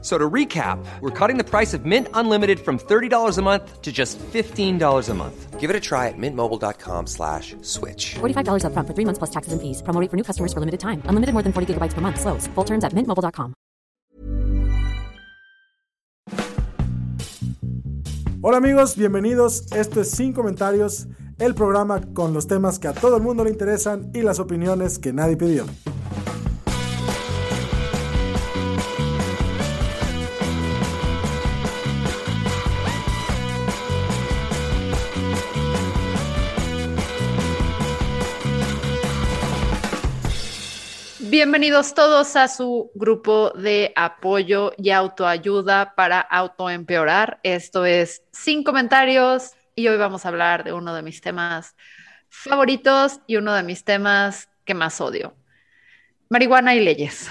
So to recap, we're cutting the price of Mint Unlimited from $30 a month to just $15 a month. Give it a try at mintmobile.com slash switch. $45 upfront for three months plus taxes and fees. Promo rate for new customers for limited time. Unlimited more than 40 gigabytes per month. Slows. Full terms at mintmobile.com. Hola amigos, bienvenidos. Esto es Sin Comentarios, el programa con los temas que a todo el mundo le interesan y las opiniones que nadie pidió. Bienvenidos todos a su grupo de apoyo y autoayuda para autoempeorar. Esto es Sin Comentarios y hoy vamos a hablar de uno de mis temas favoritos y uno de mis temas que más odio. Marihuana y leyes.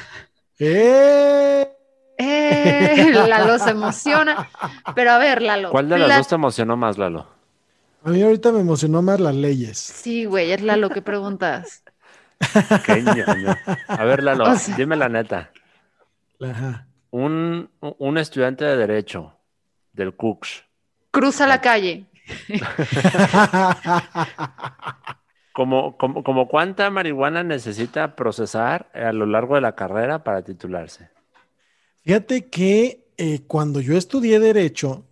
¡Eh! Eh, Lalo se emociona. Pero a ver, Lalo. ¿Cuál de las la- dos te emocionó más, Lalo? A mí ahorita me emocionó más las leyes. Sí, güey, es Lalo que preguntas. Qué ñoño. A ver, Lalo, O sea- dime la neta. Ajá. Un, un estudiante de Derecho del Cooks, Cruza la calle. ¿como, como, como cuánta marihuana necesita procesar a lo largo de la carrera para titularse? Fíjate que eh, cuando yo estudié Derecho,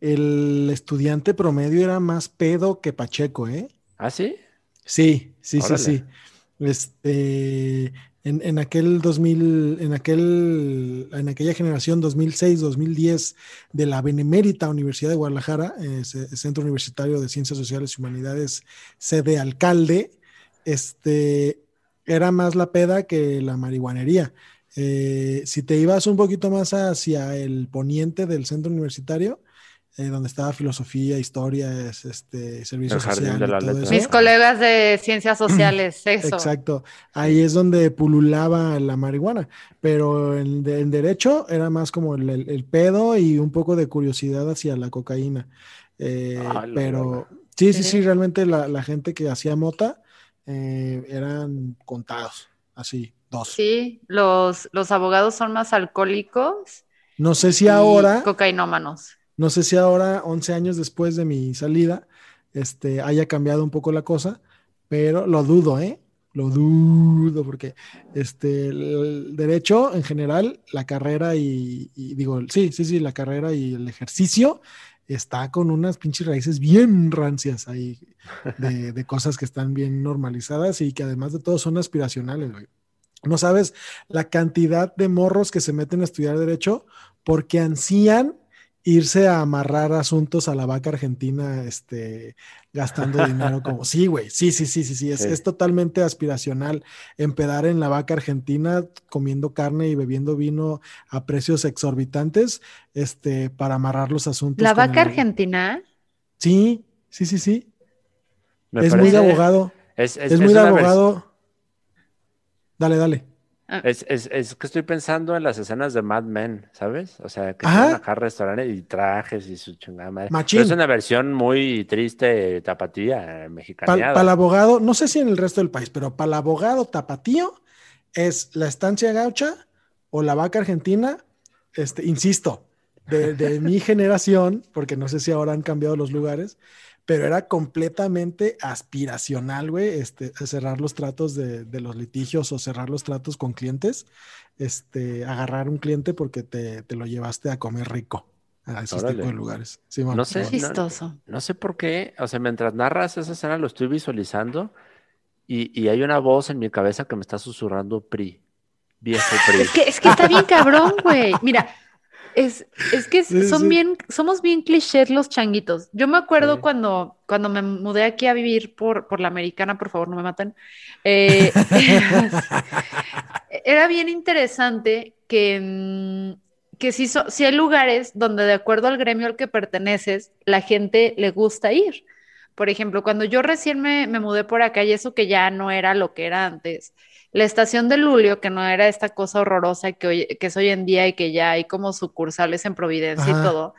el estudiante promedio era más pedo que Pacheco, ¿eh? ¿Ah, sí? Sí, sí, sí, sí. Este, en, en aquel 2000, en aquel, en aquella generación 2006, 2010 de la Benemérita Universidad de Guadalajara, eh, ce- Centro Universitario de Ciencias Sociales y Humanidades, sede alcalde, este, era más la peda que la marihuanería. Eh, si te ibas un poquito más hacia el poniente del centro universitario, eh, donde estaba filosofía, historia, es- este, servicio El Jardín social de y la todo Letra. eso. Mis colegas de ciencias sociales, eso. Exacto. Ahí es donde pululaba la marihuana. Pero en, de- en derecho era más como el, el- el pedo y un poco de curiosidad hacia la cocaína. Eh, Ah, pero sí, sí, sí, Sí. realmente la, la gente que hacía mota eh, eran contados, así, dos. Sí, los, los abogados son más alcohólicos No sé si y ahora, cocainómanos. No sé si ahora, 11 años después de mi salida, este, haya cambiado un poco la cosa, pero lo dudo, ¿eh? Lo dudo porque este, el, derecho en general, la carrera y, y digo, sí, sí, sí, la carrera y el ejercicio está con unas pinches raíces bien rancias ahí de, de cosas que están bien normalizadas y que además de todo son aspiracionales, güey. No sabes la cantidad de morros que se meten a estudiar derecho porque ansían irse a amarrar asuntos a la vaca argentina, este, gastando dinero como, sí, güey, sí, sí, sí, sí, sí, es, Sí. es totalmente aspiracional empedar en la vaca argentina comiendo carne y bebiendo vino a precios exorbitantes, este, para amarrar los asuntos. La vaca el- argentina, Sí, sí, sí, sí, Me es muy de abogado, Es, es, es- muy de abogado. Dale, dale. Es, es- es que estoy pensando en las escenas de Mad Men, ¿sabes? O sea, que van acá restaurantes y trajes y su chingada madre. Pero es una versión muy triste, tapatía, eh, Para mexicaneada. el abogado, no sé si en el resto del país, pero para el abogado tapatío es la estancia gaucha o la vaca argentina, este, insisto, de, de mi generación, porque no sé si ahora han cambiado los lugares, pero era completamente aspiracional, güey, este, cerrar los tratos de, de los litigios o cerrar los tratos con clientes, este, agarrar un cliente porque te, te lo llevaste a comer rico a esos Órale. tipos de lugares. No sé, Simón. no- chistoso. No sé por qué, o sea, mientras narras esa escena lo estoy visualizando y, y hay una voz en mi cabeza que me está susurrando PRI, viejo PRI. Es que, es que está bien cabrón, güey. Mira, es, es que Sí, son sí. bien, somos bien clichés los changuitos. Yo me acuerdo Sí. cuando, cuando me mudé aquí a vivir por, por la americana, por favor, no me maten. Eh, era bien interesante que, mm, que sí, so- sí hay lugares donde de acuerdo al gremio al que perteneces, la gente le gusta ir. Por ejemplo, cuando yo recién me, me mudé por acá y eso que ya no era lo que era antes, la estación de Lulio, que no era esta cosa horrorosa que, hoy, que es hoy en día y que ya hay como sucursales en Providencia Ajá. y todo,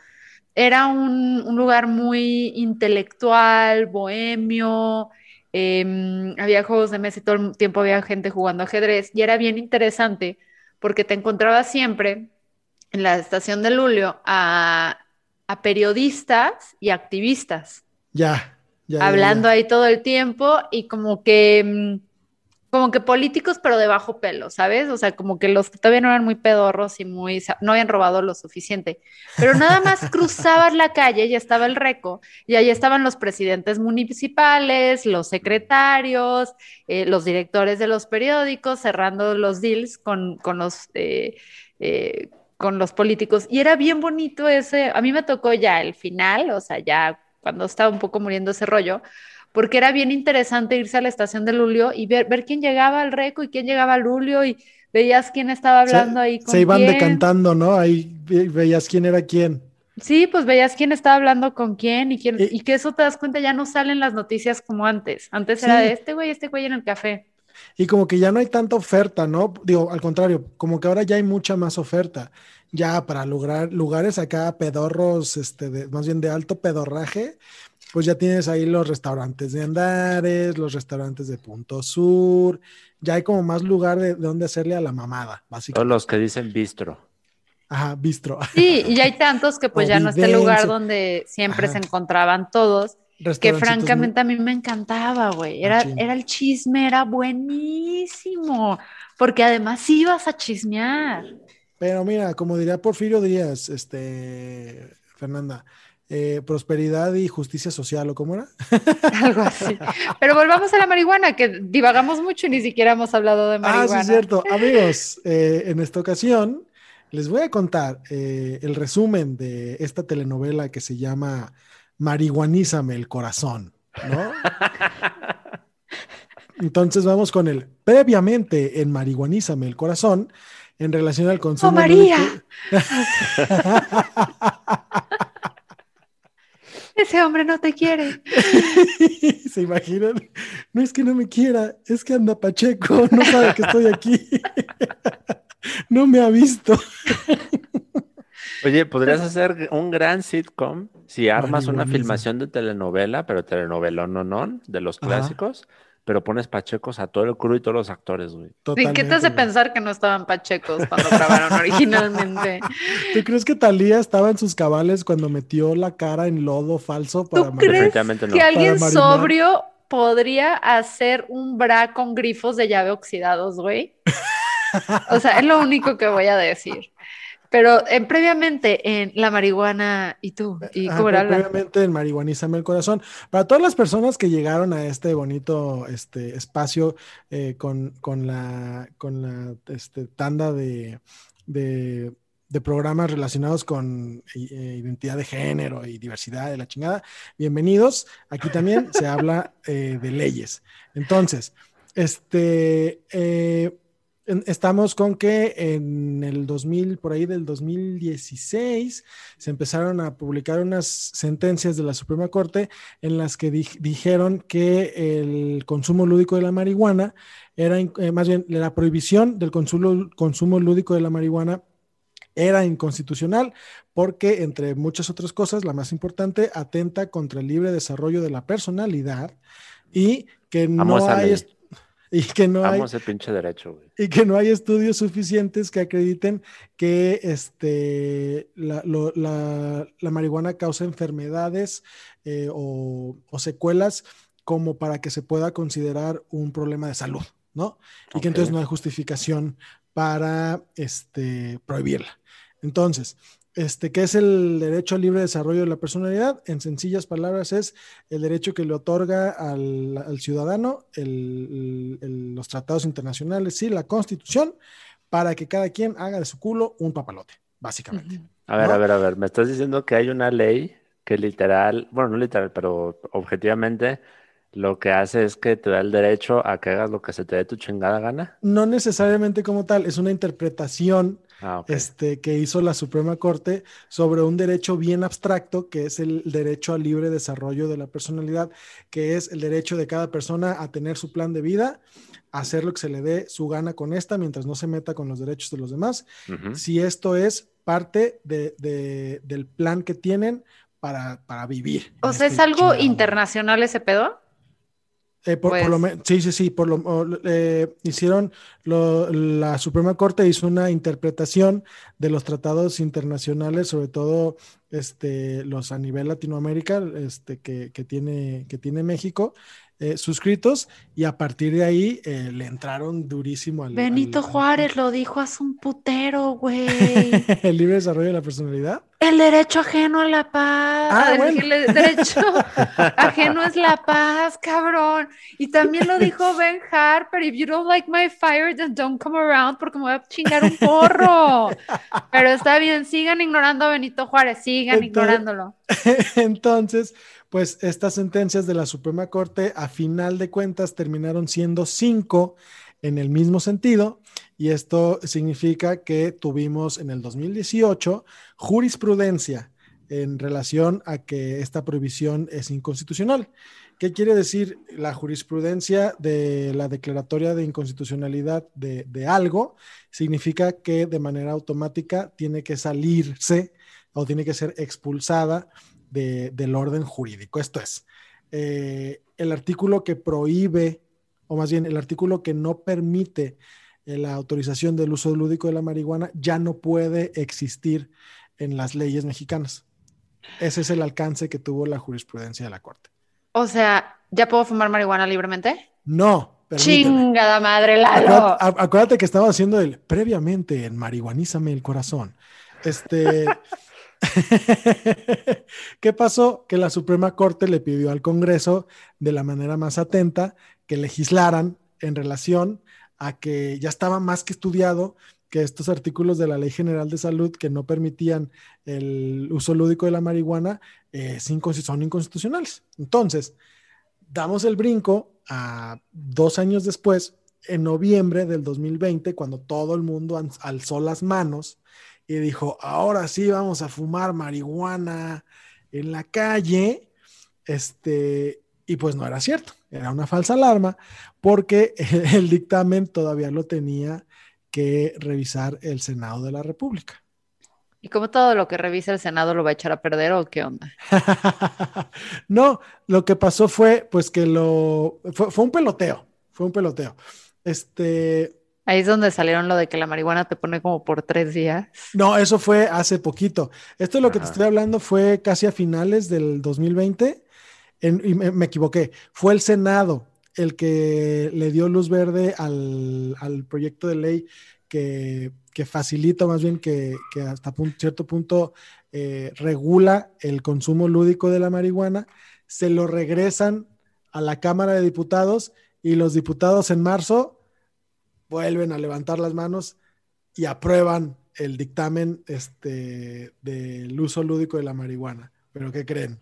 era un, un lugar muy intelectual, bohemio, em, había juegos de mesa y todo el tiempo había gente jugando ajedrez y era bien interesante porque te encontrabas siempre en la estación de Lulio a, a periodistas y activistas Ya, ya, hablando ya. ahí todo el tiempo y como que, mm, como que políticos, pero de bajo pelo, ¿sabes? O sea, como que los que todavía no eran muy pedorros y muy, no habían robado lo suficiente. Pero nada más cruzabas la calle y estaba el Reco y ahí estaban los presidentes municipales, los secretarios, eh, los directores de los periódicos, cerrando los deals con, con los... eh, eh, con los políticos y era bien bonito ese, a mí me tocó ya el final, o sea, ya cuando estaba un poco muriendo ese rollo, porque era bien interesante irse a la estación de Lulio y ver, ver quién llegaba al Reco y quién llegaba al Lulio y veías quién estaba hablando se, ahí con se iban quién. decantando, ¿no? Ahí ve- veías quién era quién. Sí, pues veías quién estaba hablando con quién y quién, Y- y que eso te das cuenta, ya no salen las noticias como antes. Antes era de este güey, este güey en el café. Y como que ya no hay tanta oferta, ¿no? Digo, al contrario, como que ahora ya hay mucha más oferta. Ya para lograr lugares acá pedorros, este, de, más bien de alto pedorraje, pues ya tienes ahí los restaurantes de Andares, los restaurantes de Punto Sur, ya hay como más lugar de, de donde hacerle a la mamada, Todos básicamente. los que dicen bistro. Ajá, bistro. Sí, y ya hay tantos que pues ya no está el lugar donde siempre Ajá. se encontraban todos. que muy- francamente a mí me encantaba, güey. Era, Machín. era el chisme, era buenísimo, porque además ibas a chismear. Pero mira, como diría Porfirio Díaz, este, Fernanda, eh, prosperidad y justicia social, ¿o cómo era? Algo así. Pero volvamos a la marihuana, que divagamos mucho y ni siquiera hemos hablado de Ah, marihuana. sí, es cierto. Amigos, eh, en esta ocasión les voy a contar eh, el resumen de esta telenovela que se llama Marihuanízame el corazón, ¿no? Entonces vamos con el previamente en Marihuanízame el corazón en relación al consumo. ¡Oh, María! Ese hombre no te quiere. ¿Se imaginan? No es que no me quiera, es que anda Pacheco, no sabe que estoy aquí. No me ha visto. Oye, podrías hacer un gran sitcom si armas una filmación de telenovela, pero telenovela no, no, de los Ajá. Pero pones pachecos a todo el crew y todos los actores, güey. ¿Y qué te hace pensar que no estaban pachecos cuando grabaron originalmente? ¿Tú crees que Talía estaba en sus cabales cuando metió la cara en lodo falso para ¿Tú crees no. que alguien sobrio podría hacer un bra con grifos de llave oxidados, güey? O sea, es lo único que voy a decir. Pero eh, previamente en la marihuana y tú, y Ajá, cómo era previamente en Marihuanízame el corazón. Para todas las personas que llegaron a este bonito este, espacio eh, con, con la, con la este, tanda de, de, de programas relacionados con eh, identidad de género y diversidad de la chingada, bienvenidos. Aquí también se habla eh, de leyes. Entonces, este... eh, Estamos con que en el 2000, por ahí del 2016, se empezaron a publicar unas sentencias de la Suprema Corte en las que di- dijeron que el consumo lúdico de la marihuana era, eh, más bien, la prohibición del consumo, consumo lúdico de la marihuana era inconstitucional porque, entre muchas otras cosas, la más importante, atenta contra el libre desarrollo de la personalidad y que no hay... Y que no hay, ese pinche derecho, güey. y que no hay estudios suficientes que acrediten que este, la, lo- la- la marihuana causa enfermedades eh, o, o secuelas como para que se pueda considerar un problema de salud, ¿no? Y que entonces no hay justificación para este, prohibirla. Entonces, este, ¿qué es el derecho al libre desarrollo de la personalidad? En sencillas palabras, es el derecho que le otorga al, al ciudadano el- el- los tratados internacionales y la constitución para que cada quien haga de su culo un papalote, básicamente. A ver, ¿no? a ver, a ver, me estás diciendo que hay una ley que literal, bueno, no literal, pero objetivamente lo que hace es que te da el derecho a que hagas lo que se te dé tu chingada gana. No necesariamente como tal, es una interpretación Ah, este, que hizo la Suprema Corte sobre un derecho bien abstracto, que es el derecho al libre desarrollo de la personalidad, que es el derecho de cada persona a tener su plan de vida, a hacer lo que se le dé su gana con esta, mientras no se meta con los derechos de los demás, si esto es parte de- de- del plan que tienen para, para vivir. O sea, este ¿es algo chingado internacional ese pedo? Eh, por, por lo Pues- sí, sí, sí, por lo eh, hicieron lo- la Suprema Corte hizo una interpretación de los tratados internacionales, sobre todo este, los a nivel Latinoamérica, este, que, que tiene, que tiene México, eh, suscritos, y a partir de ahí eh, le entraron durísimo al Benito al- al- Juárez lo dijo hace un putero, güey. el libre desarrollo de la personalidad. El derecho ajeno a la paz. Ah, el, bueno. el derecho ajeno es la paz, cabrón. Y también lo dijo Ben Harper. If you don't like my fire, then don't come around porque me voy a chingar un porro. Pero está bien, sigan ignorando a Benito Juárez, sigan Entonces- ignorándolo. Entonces, pues estas sentencias de la Suprema Corte a final de cuentas terminaron siendo cinco en el mismo sentido y esto significa que tuvimos en el 2018 jurisprudencia en relación a que esta prohibición es inconstitucional. ¿Qué quiere decir la jurisprudencia de la declaratoria de inconstitucionalidad de, de algo? Significa que de manera automática tiene que salirse o tiene que ser expulsada de- del orden jurídico. Esto es, eh, el artículo que prohíbe, o más bien el artículo que no permite la autorización del uso lúdico de la marihuana ya no puede existir en las leyes mexicanas. Ese es el alcance que tuvo la jurisprudencia de la Corte. O sea, ¿ya puedo fumar marihuana libremente? No, permíteme. Chingada madre, Lalo. Acuérdate, a- acuérdate que estaba haciendo el previamente en Marihuanízame el corazón. Este. ¿Qué pasó? Que la Suprema Corte le pidió al Congreso de la manera más atenta que legislaran en relación a que ya estaba más que estudiado que estos artículos de la Ley General de Salud que no permitían el uso lúdico de la marihuana eh, son inconstitucionales. Entonces, damos el brinco a dos años después, en noviembre del 2020, cuando todo el mundo alzó las manos y dijo, ahora sí vamos a fumar marihuana en la calle, este, y pues no era cierto, era una falsa alarma, porque el dictamen todavía lo tenía que revisar el Senado de la República. ¿Y como todo lo que revisa el Senado lo va a echar a perder o qué onda? no, lo que pasó fue, pues que lo, fue, fue un peloteo, fue un peloteo. Este, Ahí es donde salieron lo de que la marihuana te pone como por tres días. no, eso fue hace poquito. Esto es lo que te estoy hablando fue casi a finales del 2020, y me, equivoqué, fue el Senado el que le dio luz verde al, proyecto de ley que, facilita, más bien que, hasta cierto punto eh, regula el consumo lúdico de la marihuana, se lo regresan a la Cámara de Diputados y los diputados en marzo vuelven a levantar las manos y aprueban el dictamen este, del uso lúdico de la marihuana. ¿Pero qué creen?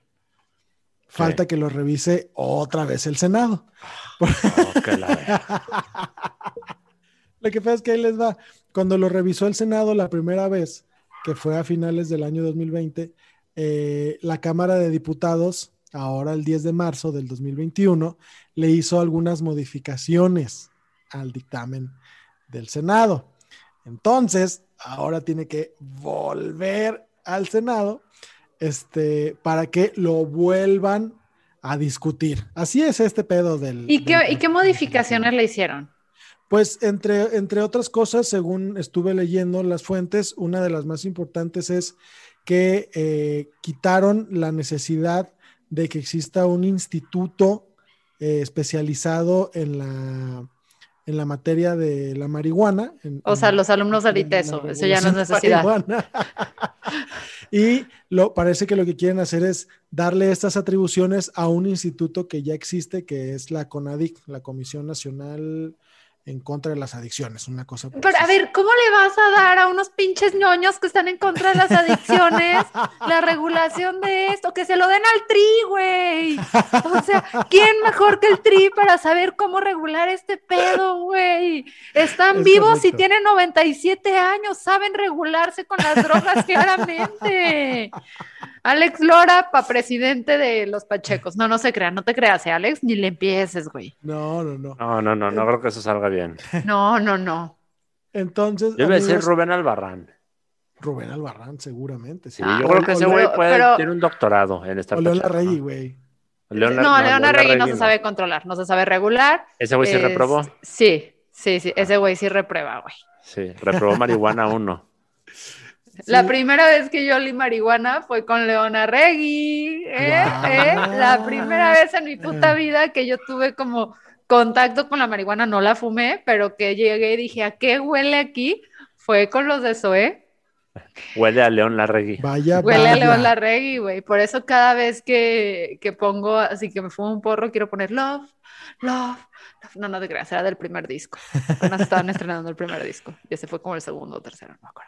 Falta que lo revise otra vez el Senado. Oh, que la ver- Lo que pasa es que ahí les va. Cuando lo revisó el Senado la primera vez, que fue a finales del año 2020, eh, la Cámara de Diputados, ahora el 10 de marzo del 2021, le hizo algunas modificaciones al dictamen del Senado. Entonces, ahora tiene que volver al Senado este, para que lo vuelvan a discutir. Así es este pedo del... ¿Y qué, del- ¿y qué modificaciones le hicieron? pues entre, entre otras cosas, según estuve leyendo las fuentes, una de las más importantes es que eh, quitaron la necesidad de que exista un instituto eh, especializado en la, en la materia de la marihuana. en- O sea, en- los alumnos la ITESO, eso ya no es necesidad. y lo, parece que lo que quieren hacer es darle estas atribuciones a un instituto que ya existe, que es la CONADIC, la Comisión Nacional en contra de las adicciones, una cosa. Pero a ver, ¿cómo le vas a dar a unos pinches ñoños que están en contra de las adicciones la regulación de esto? Que se lo den al tri, güey. O sea, ¿quién mejor que el tri para saber cómo regular este pedo, güey? Están Es vivos y tienen 97 años, saben regularse con las drogas claramente. Alex Lora para presidente de los Pachecos. No, no se crean, no te creas, ¿eh, Alex, ni le empieces, güey. No, no, no. No, no, no, no creo que eso salga bien. No, no, no. Entonces, Debe ser amigos, Rubén Albarrán. Rubén Albarrán, seguramente. Sí. Sí, Ah, yo creo que ese güey puede, pero- tiene un doctorado en esta O León Larregui, güey. No, León Arregui no se sabe controlar, no se sabe regular. Ese güey sí Es- reprobó. Sí, sí, sí, ese güey sí reprueba, güey. Sí, reprobó marihuana uno. La primera vez que yo olí marihuana fue con León Arregui, ¿eh? Guau. ¿eh? La primera vez en mi puta vida que yo tuve como contacto con la marihuana, no la fumé, pero que llegué y dije, ¿a qué huele aquí? Fue con los de Zoé. Huele a León Larregui. Vaya, Huele a. León Larregui, güey. Por eso cada vez que, que pongo, así que me fumo un porro, quiero poner love, love, love. No, no te creas, era del primer disco. Apenas estaban estrenando el primer disco. Y ese fue como el segundo o tercero, no me acuerdo.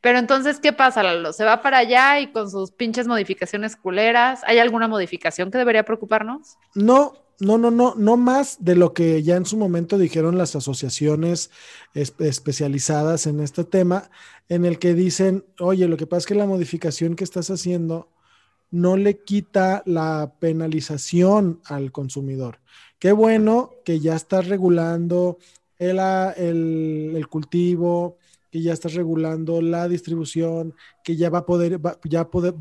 Pero entonces, ¿qué pasa, Lalo? ¿Se va para allá y con sus pinches modificaciones culeras? ¿Hay alguna modificación que debería preocuparnos? No, no, no, no, no más de lo que ya en su momento dijeron las asociaciones es- especializadas en este tema, en el que dicen, oye, lo que pasa es que la modificación que estás haciendo no le quita la penalización al consumidor. Qué bueno que ya estás regulando el, el- el cultivo, que ya estás regulando la distribución, que ya va a poder,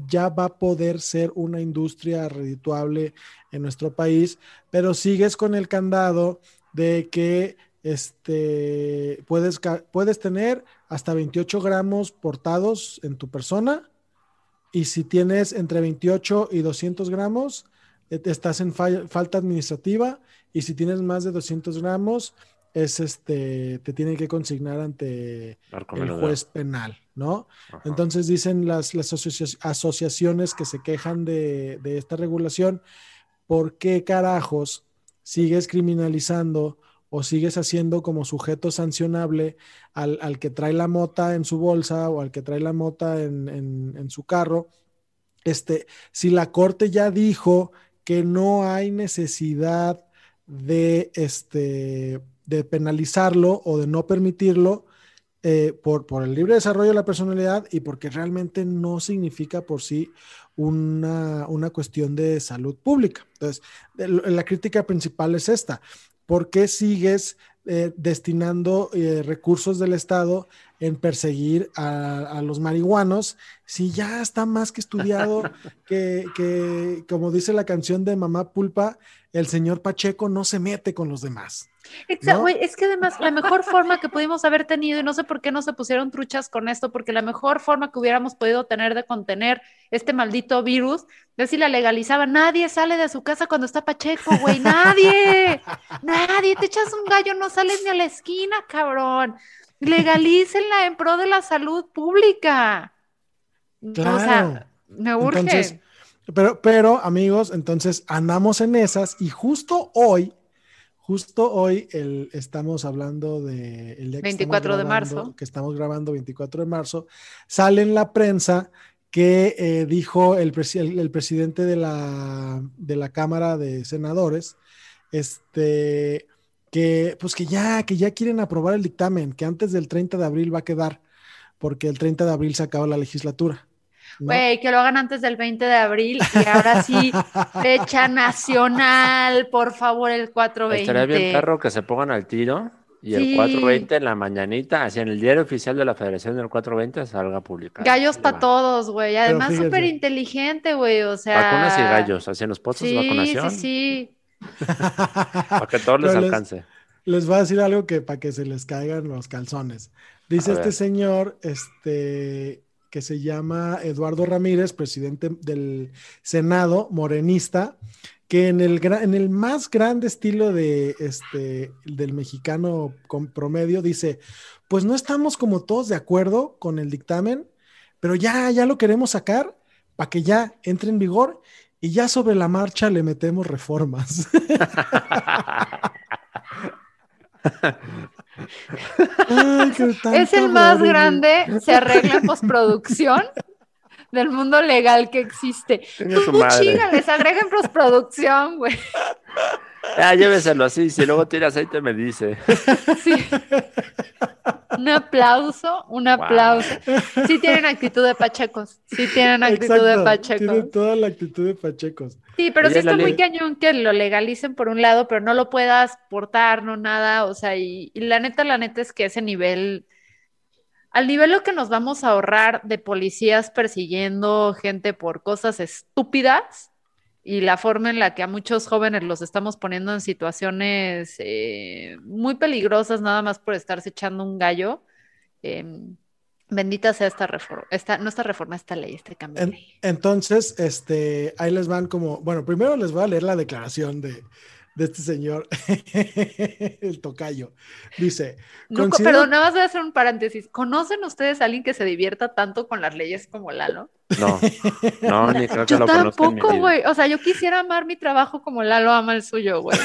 ya va a poder ser una industria redituable en nuestro país, pero sigues con el candado de que este, puedes, puedes tener hasta 28 gramos portados en tu persona y si tienes entre 28 y 200 gramos, eh, estás en fa- falta administrativa y si tienes más de 200 gramos, es este, te tienen que consignar ante el juez penal, ¿no? Ajá. Entonces dicen las, las asocia- asociaciones que se quejan de, de esta regulación, ¿por qué carajos sigues criminalizando o sigues haciendo como sujeto sancionable al, al que trae la mota en su bolsa o al que trae la mota en, en- en su carro? Este, si la corte ya dijo que no hay necesidad de, este, de penalizarlo o de no permitirlo, eh, por, por el libre desarrollo de la personalidad y porque realmente no significa por sí una, una cuestión de salud pública. Entonces, la crítica principal es esta. ¿Por qué sigues eh, destinando eh, recursos del Estado en perseguir a, a los marihuanos si ya está más que estudiado que, que, como dice la canción de Mamá Pulpa, el señor Pacheco no se mete con los demás? Exacto, ¿No? güey, es que además la mejor forma que pudimos haber tenido, y no sé por qué no se pusieron truchas con esto, porque la mejor forma que hubiéramos podido tener de contener este maldito virus es si la legalizaba. Nadie sale de su casa cuando está Pacheco, güey, nadie, nadie, te echas un gallo, no sales ni a la esquina, cabrón. Legalícenla en pro de la salud pública. O Claro. sea, me urge. Entonces, pero, pero, amigos, entonces andamos en esas y justo hoy, justo hoy el, estamos hablando de el día que 24 estamos de marzo. que estamos grabando 24 de marzo, sale en la prensa que eh, dijo el, el- el presidente de la, de la Cámara de Senadores, este, que pues que ya, que ya quieren aprobar el dictamen, que antes del 30 de abril va a quedar, porque el 30 de abril se acaba la legislatura. ¿No? Güey, que lo hagan antes del 20 de abril y ahora sí, fecha nacional, por favor, el 420. Estaría bien, perro, que se pongan al tiro y el Sí. 420 en la mañanita, así en el diario oficial de la Federación del 420 salga publicado. Gallos para todos, güey. Además, súper inteligente, güey. O sea. Vacunas y gallos, así en los postos Sí, de vacunación, sí, sí. para que todos les les- alcance. Les voy a decir algo que para que se les caigan los calzones. Dice este señor, este, que se llama Eduardo Ramírez, presidente del Senado, morenista, que en el, en el más grande estilo de, este, del mexicano con promedio dice, pues no estamos como todos de acuerdo con el dictamen, pero ya, ya lo queremos sacar para que ya entre en vigor y ya sobre la marcha le metemos reformas. Ay, Es el más horrible. grande, se arregla en postproducción del mundo legal que existe. Su Tú madre. chinga, les agrega en postproducción, güey. Ah, lléveselo así. Si luego tiene aceite, me dice. Sí. Un aplauso, un aplauso. Sí tienen actitud de pachecos. Sí tienen actitud de pachecos. Tiene toda la actitud de pachecos. Sí, pero Oye, sí está muy cañón que lo legalicen por un lado, pero no lo puedas portar, no nada. O sea, y, y la neta, la neta es que ese nivel, al nivel lo que nos vamos a ahorrar de policías persiguiendo gente por cosas estúpidas y la forma en la que a muchos jóvenes los estamos poniendo en situaciones eh, muy peligrosas nada más por estarse echando un gallo. eh, bendita sea esta reforma, esta, no esta reforma, esta ley, este cambio de En- ley. entonces, este, ahí les van como, bueno, primero les voy a leer la declaración de, de este señor, el tocayo. Dice, No, perdón, nada más voy a hacer un paréntesis. ¿Conocen ustedes a alguien que se divierta tanto con las leyes como Lalo? No, no, ni creo que Yo lo tampoco, güey. O sea, yo quisiera amar mi trabajo como Lalo ama el suyo, güey.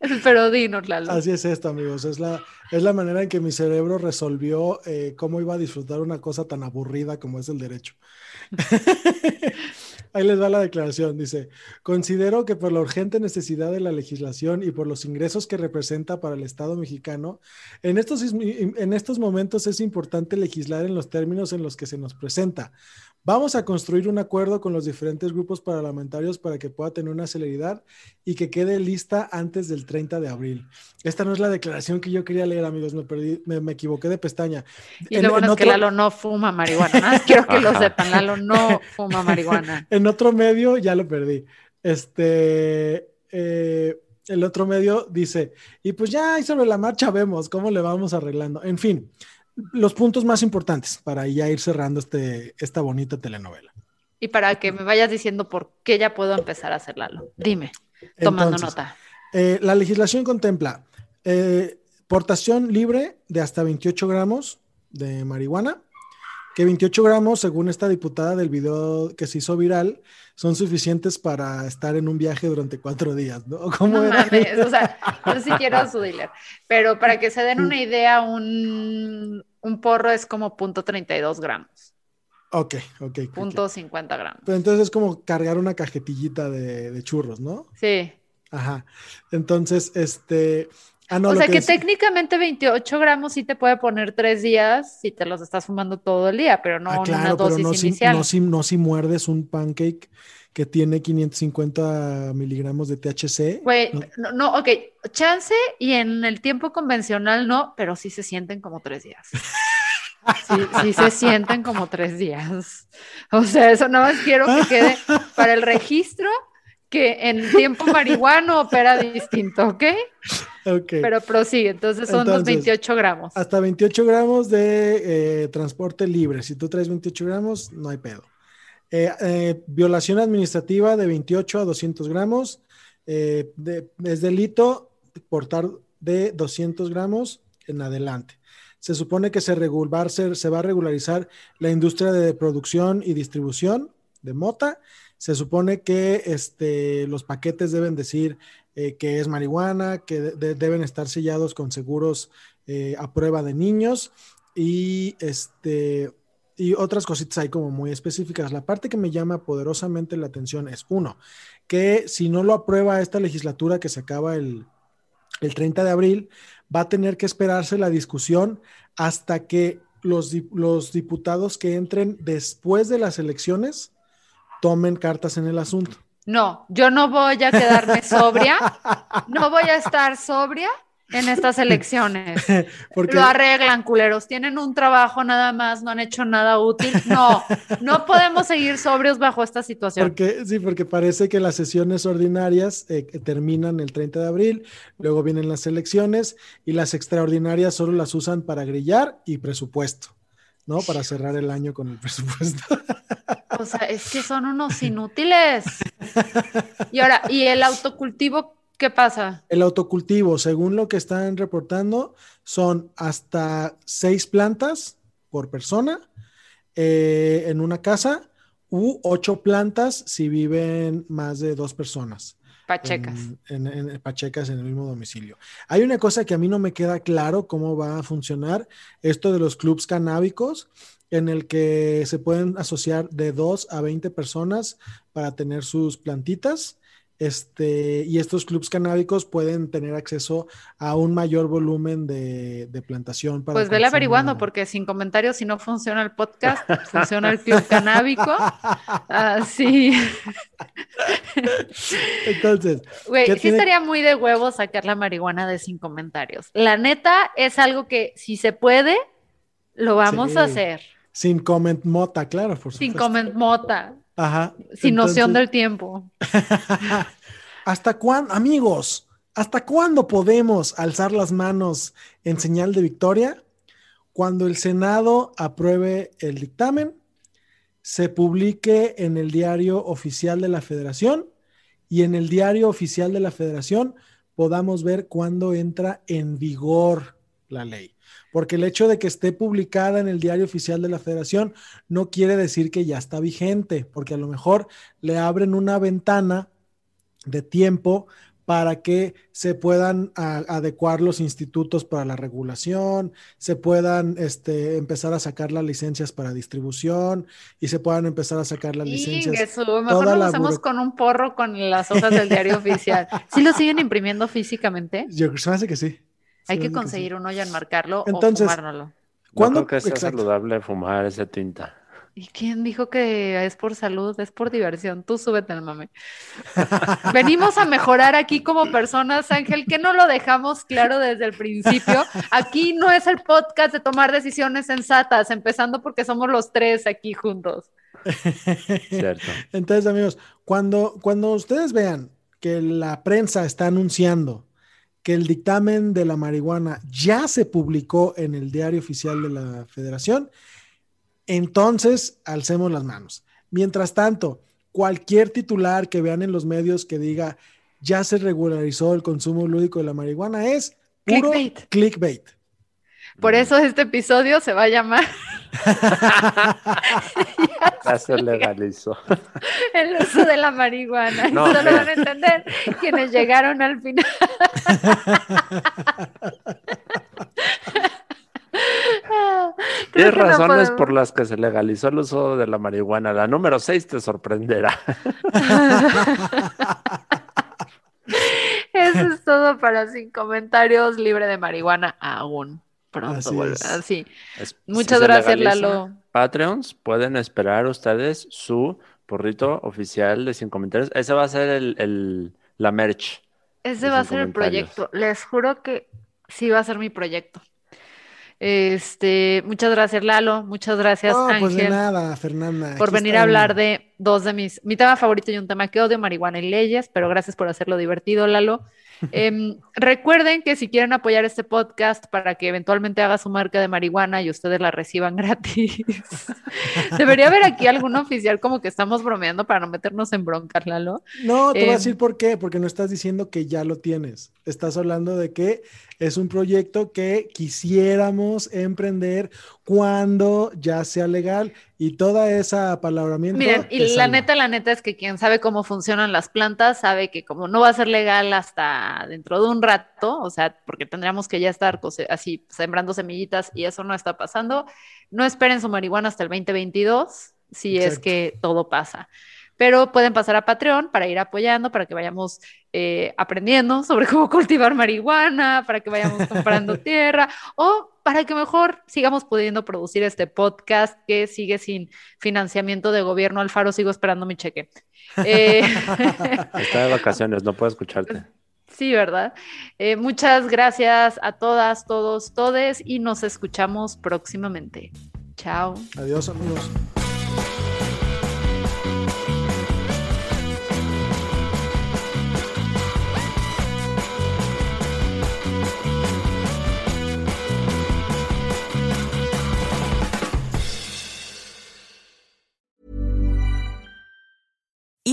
Pero dinos, Lalo. Así es esto, amigos. Es la, es la manera en que mi cerebro resolvió eh, cómo iba a disfrutar una cosa tan aburrida como es el derecho. Ahí les va la declaración. Dice, considero que por la urgente necesidad de la legislación y por los ingresos que representa para el Estado mexicano, en estos, en estos momentos es importante legislar en los términos en los que se nos presenta. Vamos a construir un acuerdo con los diferentes grupos parlamentarios para que pueda tener una celeridad y que quede lista antes del 30 de abril. Esta no es la declaración que yo quería leer, amigos, me, perdí, me, me equivoqué de pestaña. Y En- lo bueno en es que otro- Lalo no fuma marihuana. Más quiero que lo sepan. Lalo no fuma marihuana. En otro medio ya lo perdí. Este, eh, el otro medio dice, y pues ya ahí sobre la marcha vemos cómo le vamos arreglando. En fin, los puntos más importantes para ya ir cerrando este, esta bonita telenovela. Y para que me vayas diciendo por qué ya puedo empezar a hacer Lalo. Dime, tomando Entonces, nota. Eh, la legislación contempla eh, portación libre de hasta 28 gramos de marihuana, que 28 gramos, según esta diputada del video que se hizo viral, son suficientes para estar en un viaje durante cuatro días, ¿no? ¿Cómo No era? mames, o sea, yo sí quiero su dealer. Pero para que se den una idea, un, un porro es como punto 32 gramos, Ok, ok. ok. punto 50 gramos. Pero entonces es como cargar una cajetillita de, de churros, ¿no? Sí. Ajá. Entonces, este... Ah, no, o sea que, que técnicamente 28 gramos sí te puede poner tres días si te los estás fumando todo el día, pero no Ah, claro, una pero dosis no si, inicial. no, si, no si muerdes un pancake que tiene 550 miligramos de THC. Güey, No. no, ok, chance y en el tiempo convencional no, pero sí se sienten como tres días. Sí, sí se sienten como tres días. O sea, eso nada más quiero que quede para el registro que en tiempo marihuano opera distinto, ¿ok? Ok. Pero prosigue, entonces son los Entonces, 28 gramos. Hasta 28 gramos de eh, transporte libre. Si tú traes 28 gramos, no hay pedo. Eh, eh, violación administrativa de 28 a 200 gramos. De- es delito portar de 200 gramos en adelante. Se supone que se, regul- va a ser- se va a regularizar la industria de producción y distribución de mota. Se supone que este, los paquetes deben decir eh, que es marihuana, que de- de- deben estar sellados con seguros eh, a prueba de niños y este y otras cositas ahí como muy específicas. La parte que me llama poderosamente la atención es uno, que si no lo aprueba esta legislatura que se acaba el, el 30 de abril, va a tener que esperarse la discusión hasta que los, los diputados que entren después de las elecciones tomen cartas en el asunto. No, yo no voy a quedarme sobria, no voy a estar sobria en estas elecciones. Porque Lo arreglan, culeros. Tienen un trabajo nada más, no han hecho nada útil. No, no podemos seguir sobrios bajo esta situación. Porque, sí, porque parece que las sesiones ordinarias eh, terminan el 30 de abril, luego vienen las elecciones y las extraordinarias solo las usan para grillar y presupuesto, ¿no? Para cerrar el año con el presupuesto. O sea, es que son unos inútiles. Y ahora, ¿y el autocultivo qué pasa? El autocultivo, según lo que están reportando, son hasta seis plantas por persona eh, en una casa u ocho plantas si viven más de dos personas. Pachecas. En, Pachecas en el mismo domicilio. Hay una cosa que a mí no me queda claro cómo va a funcionar esto de los clubs canábicos, en el que se pueden asociar de 2 a 20 personas para tener sus plantitas. Este, y estos clubs canábicos pueden tener acceso a un mayor volumen de, de plantación para Pues vele consumo. averiguando, porque sin comentarios, si no funciona el podcast, funciona el club canábico. Así. Entonces, Güey, ¿Qué sí tiene- estaría muy de huevo sacar la marihuana de sin comentarios. La neta es algo que si se puede, lo vamos a hacer. sin comment mota, claro, por Sin supuesto. comment mota, Ajá. sin noción del tiempo. ¿Hasta cuándo, amigos? ¿Hasta cuándo podemos alzar las manos en señal de victoria? Cuando el Senado apruebe el dictamen, se publique en el diario oficial de la Federación y en el diario oficial de la Federación podamos ver cuándo entra en vigor la ley. Porque el hecho de que esté publicada en el diario oficial de la Federación no quiere decir que ya está vigente, porque a lo mejor le abren una ventana de tiempo para que se puedan a- adecuar los institutos para la regulación, se puedan este, empezar a sacar las licencias para distribución y se puedan empezar a sacar las licencias. Inguesu, mejor nos la hacemos buro- con un porro con las hojas del diario oficial. ¿Sí lo siguen imprimiendo físicamente? Yo se me hace que sí. Hay que conseguir uno y enmarcarlo Entonces, o fumárnoslo. No ¿Cuándo? creo que sea saludable fumar esa tinta. ¿Y quién dijo que es por salud? Es por diversión. Tú súbete al mame. Venimos a mejorar aquí como personas, Ángel, que no lo dejamos claro desde el principio. Aquí no es el podcast de tomar decisiones sensatas, empezando porque somos los tres aquí juntos. Cierto. Entonces, amigos, cuando, cuando ustedes vean que la prensa está anunciando que el dictamen de la marihuana ya se publicó en el diario oficial de la federación, entonces alcemos las manos. Mientras tanto, cualquier titular que vean en los medios que diga ya se regularizó el consumo lúdico de la marihuana es puro Clickbait. clickbait. Por eso este episodio se va a llamar Ya se legalizó. El uso de la marihuana. No, Eso lo mira. van a entender quienes llegaron al final. Tienes no razones podemos- por las que se legalizó el uso de la marihuana. La número 6 te sorprenderá. Eso es todo para sin comentarios, libre de marihuana aún. Pronto Así vuelve. es. Así. Es- Muchas si gracias, legaliza, Lalo. Patreons, pueden esperar ustedes su porrito oficial de sin comentarios. Ese va a ser el, el- la merch. Ese va a ser el proyecto. Les juro que sí va a ser mi proyecto. Este, muchas gracias, Lalo. Muchas gracias, No, pues de nada, Fernanda. por venir a hablar de dos de mis, mi tema favorito y un tema que odio, marihuana y leyes, pero gracias por hacerlo divertido, Lalo. Em, recuerden que si quieren apoyar este podcast para que eventualmente haga su marca de marihuana y ustedes la reciban gratis, debería haber aquí algún oficial como que estamos bromeando para no meternos en broncas, Lalo. No, te voy a Em, decir por qué, porque no estás diciendo que ya lo tienes. Estás hablando de que es un proyecto que quisiéramos emprender cuando ya sea legal y toda esa palabramiento. Miren, y la salva. neta, la neta es que quien sabe cómo funcionan las plantas sabe que como no va a ser legal hasta dentro de un rato, o sea, porque tendríamos que ya estar así sembrando semillitas y eso no está pasando, no esperen su marihuana hasta el 2022, si es que todo pasa. Pero pueden pasar a Patreon para ir apoyando, para que vayamos eh, aprendiendo sobre cómo cultivar marihuana, para que vayamos comprando tierra o para que mejor sigamos pudiendo producir este podcast que sigue sin financiamiento de gobierno. Alfaro, sigo esperando mi cheque. Eh, Está de vacaciones, no puedo escucharte. sí, ¿verdad? Eh, muchas gracias a todas, todos, todes y nos escuchamos próximamente. Chao. Adiós, amigos.